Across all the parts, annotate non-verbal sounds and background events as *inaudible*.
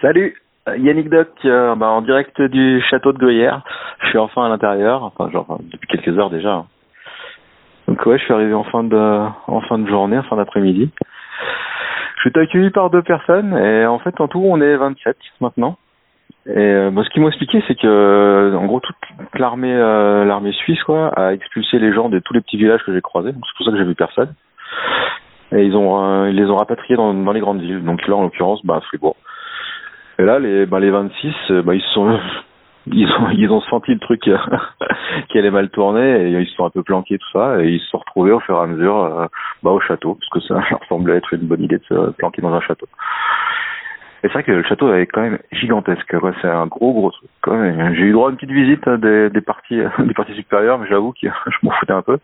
Salut, euh, Yannick Doc, euh, bah, en direct du château de Gruyère. Je suis enfin à l'intérieur, enfin genre depuis quelques heures déjà. Donc ouais, je suis arrivé en fin de en fin de journée, en fin d'après-midi. Je suis accueilli par deux personnes et en fait en tout on est 27 maintenant. Et euh, bah, ce qu'ils m'ont expliqué c'est que en gros toute l'armée euh, l'armée suisse quoi a expulsé les gens de tous les petits villages que j'ai croisés. Donc c'est pour ça que j'ai vu personne. Et ils ont euh, ils les ont rapatriés dans, dans les grandes villes. Donc là en l'occurrence bah Fribourg. Et là, les, bah, les 26, euh, bah, *laughs* ils ont, senti le truc euh, *laughs* qui allait mal tourner et ils se sont un peu planqués tout ça et ils se sont retrouvés au fur et à mesure, euh, bah, au château parce que ça *laughs* leur semblait être une bonne idée de se planquer dans un château. Et c'est vrai que le château est quand même gigantesque. C'est un gros gros truc. J'ai eu droit à une petite visite hein, des, parties, supérieures, mais j'avoue que je m'en foutais un peu.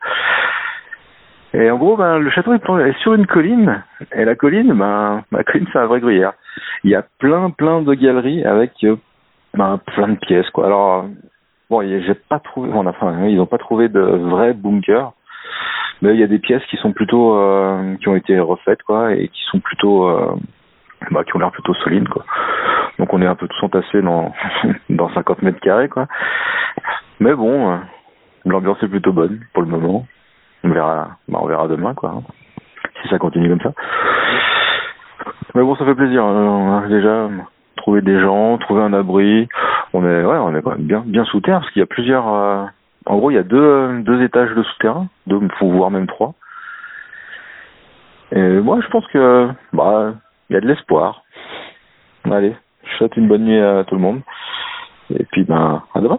Et en gros, ben, le château est sur une colline, et la colline, ben, la colline, c'est un vrai gruyère. Il y a plein, plein de galeries avec euh, ben, plein de pièces, quoi. Alors, bon, j'ai pas trouvé, bon, enfin, ils ont pas trouvé de vrais bunkers, mais il y a des pièces qui sont plutôt, euh, qui ont été refaites, quoi, et qui sont plutôt, euh, bah, qui ont l'air plutôt solides, quoi. Donc, on est un peu tous entassés dans, *laughs* dans 50 mètres carrés, quoi. Mais bon, l'ambiance est plutôt bonne pour le moment. On verra, bah, on verra demain, quoi. Si ça continue comme ça. Mais bon, ça fait plaisir. hein. On déjà trouvé des gens, trouver un abri. On est, ouais, on est quand même bien, bien sous terre parce qu'il y a plusieurs. euh, en gros, il y a deux, deux étages de souterrain, deux, voire même trois. Et moi, je pense que, bah, il y a de l'espoir. Allez, je souhaite une bonne nuit à tout le monde. Et puis, ben, à demain.